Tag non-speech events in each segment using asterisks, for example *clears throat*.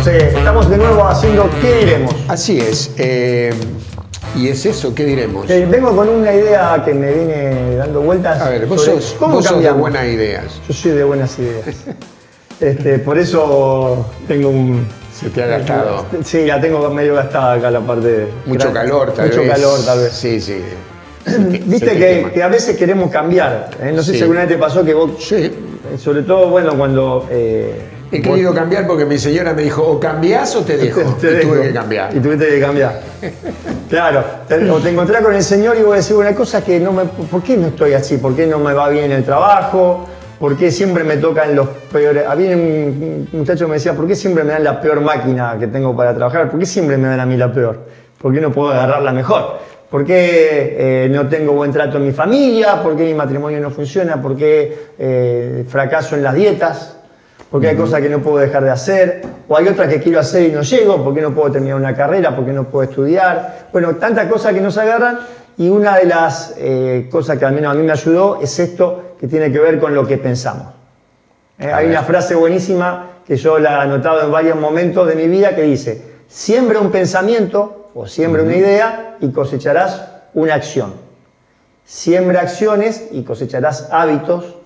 José. Estamos de nuevo haciendo ¿Qué diremos? Así es. eh, y es eso, ¿qué diremos? Eh, vengo con una idea que me viene dando vueltas. A ver, vos sobre sos, ¿Cómo vos sos de buenas ideas. Yo soy de buenas ideas. *laughs* Este, por eso tengo un. Se te ha gastado. Sí, la tengo medio gastada acá la parte. de- Mucho calor, tal Mucho vez. calor, tal vez. Sí, sí. *clears throat* Viste que, a veces queremos cambiar. ¿eh? No sé Sí. si alguna vez te pasó que vos. Sí. eh, Sobre todo, bueno, cuando. eh, He querido cambiar porque mi señora me dijo, o cambiás o te *laughs* dejo. Te y dejo. tuve que cambiar. Y tuviste que cambiar. claro. te- O te encontrás con el Señor y vos decís una cosa que no me. ¿Por qué no estoy así? ¿Por qué no me va bien el trabajo? ¿Por qué siempre me tocan los peores? Había un un muchacho que me decía, ¿por qué siempre me dan la peor máquina que tengo para trabajar? ¿Por qué siempre me dan a mí la peor? ¿Por qué no puedo agarrar la mejor? ¿Por qué eh, no tengo buen trato en mi familia? ¿Por qué mi matrimonio no funciona? ¿Por qué eh, fracaso en las dietas? Porque hay cosas que no puedo dejar de hacer, o hay otras que quiero hacer y no llego, porque no puedo terminar una carrera, porque no puedo estudiar. Bueno, tantas cosas que nos agarran y una de las eh, cosas que al menos a mí me ayudó es esto que tiene que ver con lo que pensamos. Eh, hay ver. una frase buenísima que yo la he anotado en varios momentos de mi vida que dice, siembra un pensamiento o siembra una idea y cosecharás una acción. Siembra acciones y cosecharás hábitos.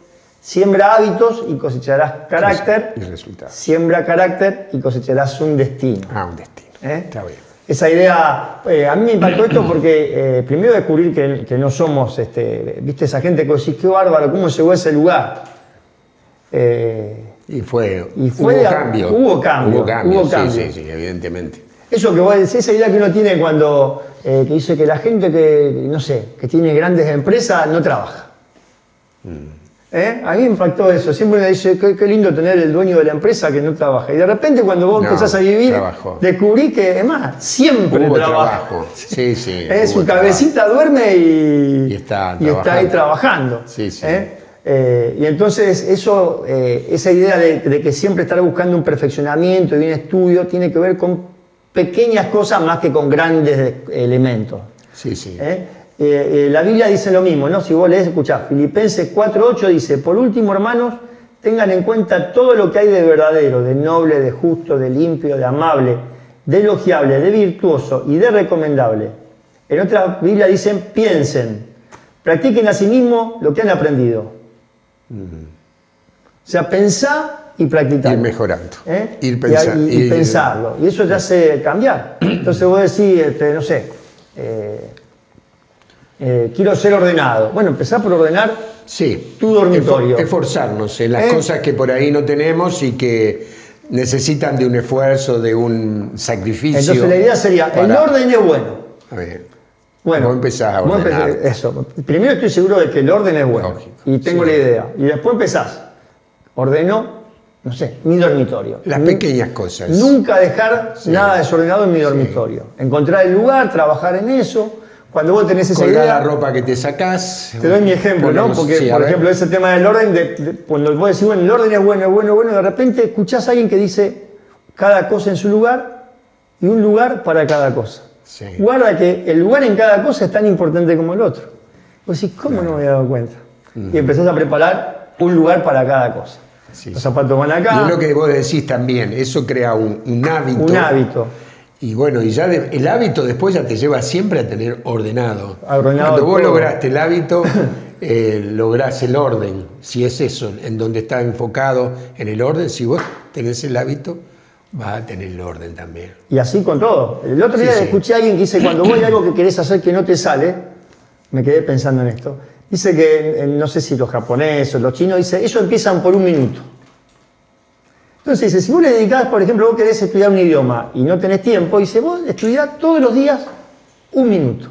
Siembra hábitos y cosecharás carácter. Y resultados. Siembra carácter y cosecharás un destino. Ah, un destino. ¿Eh? Está bien. Esa idea, eh, a mí me impactó esto porque eh, primero descubrir que, que no somos, este, viste, esa gente que decís, qué bárbaro, cómo llegó a ese lugar. Y fue, Y fue hubo cambio. hubo cambio, Hubo cambio, hubo sí, cambio. sí, sí, evidentemente. eso que vos decís, esa idea que uno tiene cuando que dice que la gente que, no sé, que tiene grandes empresas no trabaja. ¿Eh? A mí me impactó eso. Siempre me dice, qué, qué lindo tener el dueño de la empresa que no trabaja. Y de repente cuando vos No, empezás a vivir, trabajó. descubrí que, es más, siempre Hubo trabaja. trabajo. Sí, sí. Eh, su cabecita duerme y, Y está y está ahí trabajando. Sí, sí. ¿eh? Eh, y entonces eso, esa idea de, de que siempre estar buscando un perfeccionamiento y un estudio tiene que ver con pequeñas cosas más que con grandes elementos. Sí, sí. ¿Eh? Eh, la Biblia dice lo mismo, ¿no? Si vos lees, escuchás, Filipenses 4.8 dice, por último, hermanos, tengan en cuenta todo lo que hay de verdadero, de noble, de justo, de limpio, de amable, de elogiable, de virtuoso y de recomendable. En otra Biblia dicen, piensen, practiquen a sí mismos lo que han aprendido. O sea, pensá y practicar. Ir mejorando. ¿Eh? Ir Y- pensando. y, y pensarlo. Y eso te hace cambiar. Entonces vos decís, este, no sé, eh, eh, quiero ser ordenado. Bueno, empezá por ordenar Sí. tu dormitorio. Esfor- Esforzarnos en las ¿Eh? cosas que por ahí no tenemos y que necesitan de un esfuerzo, de un sacrificio. Entonces la idea sería, el para- orden es bueno. A ver, Bueno, Vos empezás a ordenar. eso. Primero estoy seguro de que el orden es bueno. Lógico, y tengo sí. la idea. Y después empezás. Ordeno, no sé, mi dormitorio. Las pequeñas cosas. Nunca dejar Sí. nada desordenado en mi dormitorio. Encontrar el lugar, trabajar en eso. Cuando vos tenés esa Colgar idea. la ropa que te sacás. Te doy mi ejemplo, ¿no? Porque, sí, por ejemplo, ese tema del orden, de, de- cuando vos decís, bueno, el orden es bueno, es bueno, bueno, de repente escuchás a alguien que dice cada cosa en su lugar y un lugar para cada cosa. Sí. Guarda que el lugar en cada cosa es tan importante como el otro. Vos decís, ¿cómo no me había dado cuenta? Y empezás a preparar un lugar para cada cosa. Sí, Los zapatos van acá, Y es lo que vos decís también, eso crea un, un hábito. un hábito. Y bueno, y ya de- el hábito después ya te lleva siempre a tener ordenado. Ordenado Cuando vos todo. lograste el hábito, *laughs* eh, lográs el orden. Si es eso, en donde está enfocado en el orden, si vos tenés el hábito, vas a tener el orden también. Y así con todo. El otro día Sí, sí. escuché a alguien que dice, cuando vos hay algo que querés hacer que no te sale, me quedé pensando en esto, dice que, no sé si los japoneses o los chinos, dice, ellos empiezan por un minuto. Entonces dice, si vos le dedicás, por ejemplo, vos querés estudiar un idioma y no tenés tiempo, dice, vos estudiás todos los días un minuto.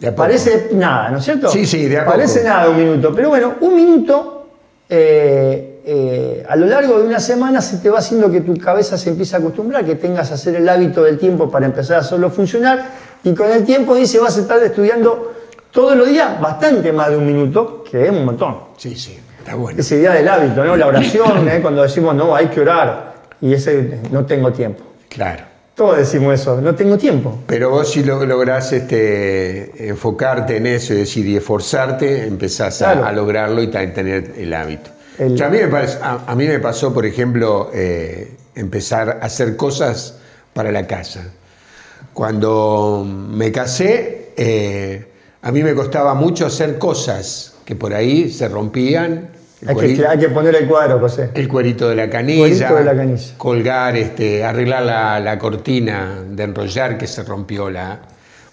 Poco. Parece nada, ¿no es cierto? Sí, sí, de a Parece nada un minuto, pero bueno, un minuto eh, eh, a lo largo de una semana se te va haciendo que tu cabeza se empiece a acostumbrar, que tengas a hacer el hábito del tiempo para empezar a hacerlo funcionar y con el tiempo dice vas a estar estudiando todos los días bastante más de un minuto, que es un montón. Sí, sí, está bueno. Esa idea del hábito, ¿no? La oración, ¿eh? cuando decimos no, hay que orar y ese no tengo tiempo. Claro. Todos decimos eso, no tengo tiempo. Pero vos si lo, lográs este, enfocarte en eso y decir, y esforzarte, empezás a- Claro. a, lograrlo y tener el hábito. El- Yo a, mí me parece- a- a mí me pasó, por ejemplo, eh, empezar a hacer cosas para la casa. Cuando me casé, eh, a mí me costaba mucho hacer cosas que por ahí se rompían. El Hay que, cuerito, hay que poner el cuadro, José. el cuerito de la canilla, de la canilla. colgar, este, arreglar la, la cortina de enrollar que se rompió la.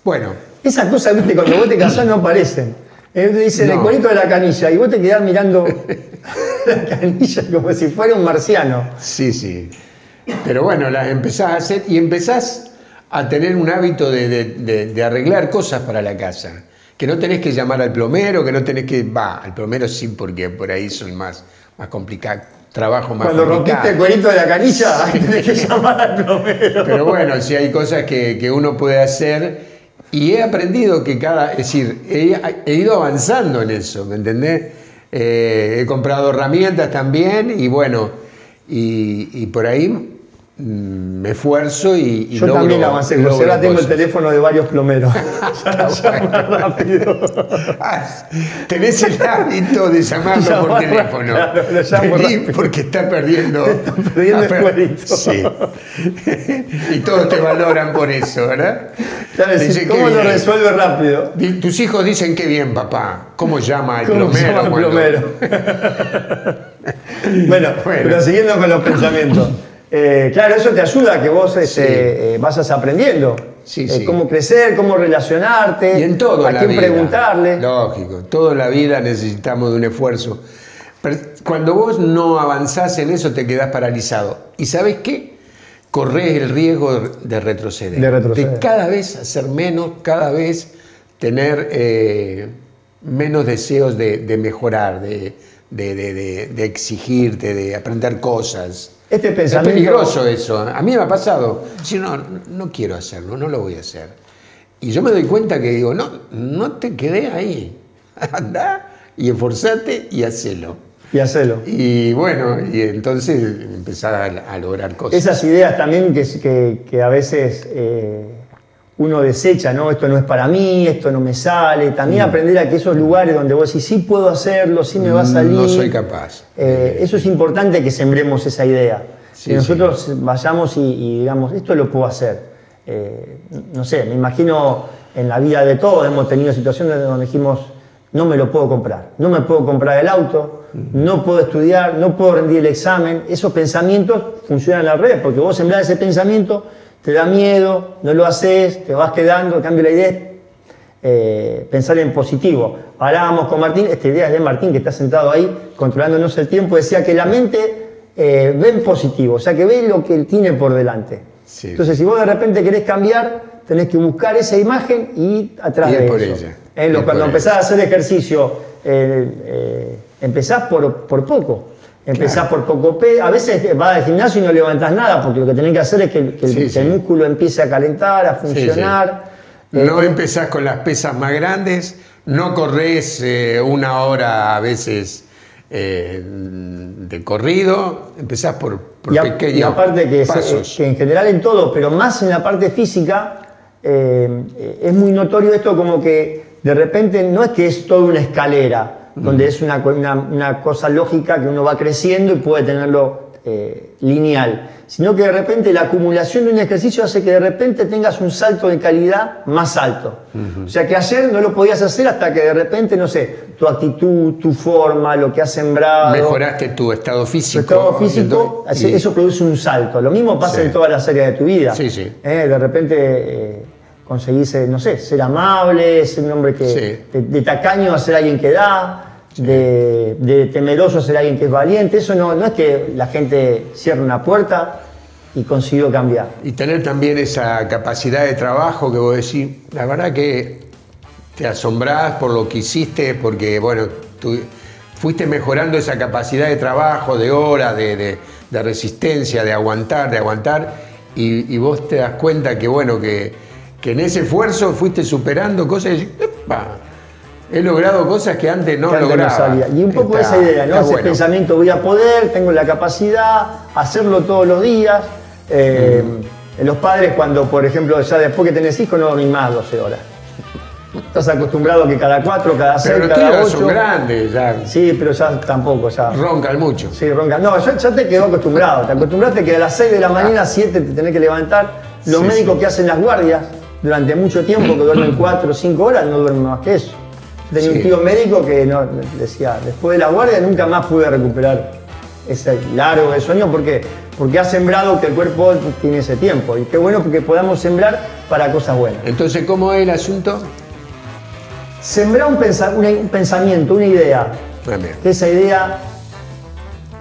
Bueno, Esas cosas, viste, cuando vos te casás no aparecen. Eh, dicen el No. cuerito de la canilla y vos te quedás mirando *laughs* la canilla como si fuera un marciano. Sí, sí. Pero bueno, las empezás a hacer y empezás a tener un hábito de, de- de- de arreglar cosas para la casa. Que no tenés que llamar al plomero, que no tenés que. Va, al plomero sí, porque por ahí son más, más complicados. Trabajo más Cuando complicado. rompiste el cuerito de la canilla, *laughs* tenés que llamar al plomero. Pero bueno, si hay cosas que, que uno puede hacer. Y he aprendido que cada. Es decir, he, he ido avanzando en eso, ¿me entendés? Eh, he comprado herramientas también y bueno, y, y por ahí me esfuerzo y, y Yo logro- también avancé, logro José. Ahora tengo el teléfono de varios plomeros. *laughs* *laughs* Ya llamo rápido. Ah, Tenés el hábito de llamarlo por teléfono. claro, lo llamo porque está perdiendo. *laughs* Está perdiendo el. Sí. y todos te valoran por eso, ¿verdad? Claro, Dicen ¿Cómo lo resuelve rápido? Tus hijos dicen que bien, papá. ¿Cómo llama al ¿Cómo plomero? llama el cuando- plomero? bueno, Bueno. pero siguiendo con los pensamientos. Eh, claro, eso te ayuda a que vos este, eh, vayas aprendiendo. Sí, Eh, sí. Cómo crecer, cómo relacionarte, Y en todo a la quién vida. preguntarle. Lógico, toda la vida necesitamos de un esfuerzo. Pero cuando vos no avanzás en eso, te quedás paralizado. ¿Y sabes qué? Corres el riesgo de retroceder. De retroceder. cada vez hacer menos, cada vez tener eh, menos deseos de, de mejorar, de, de- de- de- de exigirte, de aprender cosas. Este Es pensamiento. peligroso eso. A mí me ha pasado. Si no, no quiero hacerlo, no lo voy a hacer. Y yo me doy cuenta que digo, no, no te quedé ahí. *laughs* Anda y esforzate y hacelo. Y hacelo. Y bueno, y entonces empezar a, a lograr cosas. Esas ideas también que, que- que a veces eh, uno desecha, ¿no? Esto no es para mí, esto no me sale. También aprender a que esos lugares donde vos decís, sí puedo hacerlo, sí me va a salir. No soy capaz. Eh, eso es importante que sembremos esa idea. Sí, que nosotros vayamos y, y digamos, esto lo puedo hacer. Eh, no sé, me imagino en la vida de todos hemos tenido situaciones donde dijimos, no me lo puedo comprar, no me puedo comprar el auto, no puedo estudiar, no puedo rendir el examen. Esos pensamientos funcionan al revés, porque vos sembrás ese pensamiento, te da miedo, no lo haces, te vas quedando, cambio la idea es eh, pensar en positivo. Hablábamos con Martín, esta idea es de Martín que está sentado ahí controlándonos el tiempo, decía que la mente eh, ve en positivo, o sea que ve lo que tiene por delante. Sí. Entonces si vos de repente querés cambiar, tenés que buscar esa imagen y ir atrás de por eso. ella, Eh, lo- cuando empezás a hacer ejercicio, eh, eh, empezás por, por poco. Empezás por poco pe- a veces vas al gimnasio y no levantás nada, porque lo que tenés que hacer es que, el- que Sí, que sí. el músculo empiece a calentar, a sí. funcionar. Eh, No eh, empezás con las pesas más grandes, no corres eh, una hora a veces eh, de corrido, empezás por, por y, a- pequeños y aparte que, pasos. que en general en todo, pero más en la parte física, es muy notorio esto como que de repente no es que es toda una escalera, donde es una, una- una cosa lógica que uno va creciendo y puede tenerlo eh, lineal, sino que de repente la acumulación de un ejercicio hace que de repente tengas un salto de calidad más alto. O sea que ayer no lo podías hacer hasta que de repente, no sé, tu actitud, tu forma, lo que has sembrado. Mejoraste tu estado Tu físico. estado físico, y- eso produce un salto. Lo mismo pasa Sí. en todas las áreas de tu vida. Sí, sí. Eh, de repente eh, conseguís, eh, no sé, ser amable, ser un hombre que. Sí. De, de tacaño a ser alguien que da, de, de temeroso a ser alguien que es valiente. Eso no, no es que la gente cierre una puerta y consiguió cambiar. Y tener también esa capacidad de trabajo que vos decís, la verdad que te asombrás por lo que hiciste, porque bueno, tú fuiste mejorando esa capacidad de trabajo, de horas, de, de- de resistencia, de aguantar, de aguantar, y, y vos te das cuenta que bueno, que, que en ese esfuerzo fuiste superando cosas y "Epa, he logrado cosas que antes no que antes no lograba. salía. Y un poco Está- esa idea, ¿no? Ese bueno. pensamiento, voy a poder, tengo la capacidad, hacerlo todos los días. Eh, Los padres cuando, por ejemplo, ya después que tenés hijos no dormís más 12 horas. Estás acostumbrado a que cada cuatro, cada seis, Pero cada ocho. son grandes, ya Sí, pero ya tampoco, ya. roncan mucho. Sí, ronca. No, ya, ya te quedó acostumbrado. Te acostumbraste que a las 6 de la mañana, 7 te tenés que levantar. Los Sí, médicos sí. que hacen las guardias durante mucho tiempo, que duermen *clears throat* 4 o 5 horas, no duermen más que eso. Yo tenía Sí. un tío médico que no, decía, después de la guardia nunca más pude recuperar ese largo de sueño. ¿Por qué? Porque ha sembrado que el cuerpo tiene ese tiempo. Y qué bueno porque podamos sembrar para cosas buenas. Entonces, ¿cómo es el asunto? Sembrar un, pensa- un pensamiento, una idea, Ah, que esa idea,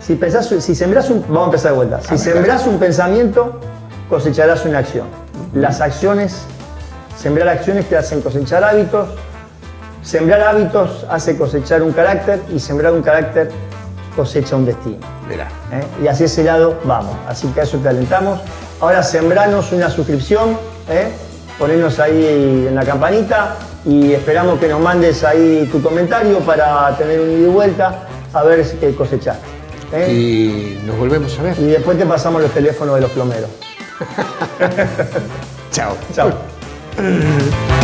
si, pensás, si sembrás un, vamos a empezar de vuelta, si me sembrás un pensamiento, cosecharás una acción. Las acciones, sembrar acciones te hacen cosechar hábitos, sembrar hábitos hace cosechar un carácter y sembrar un carácter cosecha un destino. Mirá. ¿eh? Y hacia ese lado vamos. Así que a eso te alentamos. Ahora sembranos una suscripción, ¿eh? ponernos ahí en la campanita y esperamos que nos mandes ahí tu comentario para tener un ida y vuelta a ver qué cosechaste. ¿eh? Y nos volvemos a ver. Y después te pasamos los teléfonos de los plomeros. *laughs* Chao. Chao. Uh. *laughs*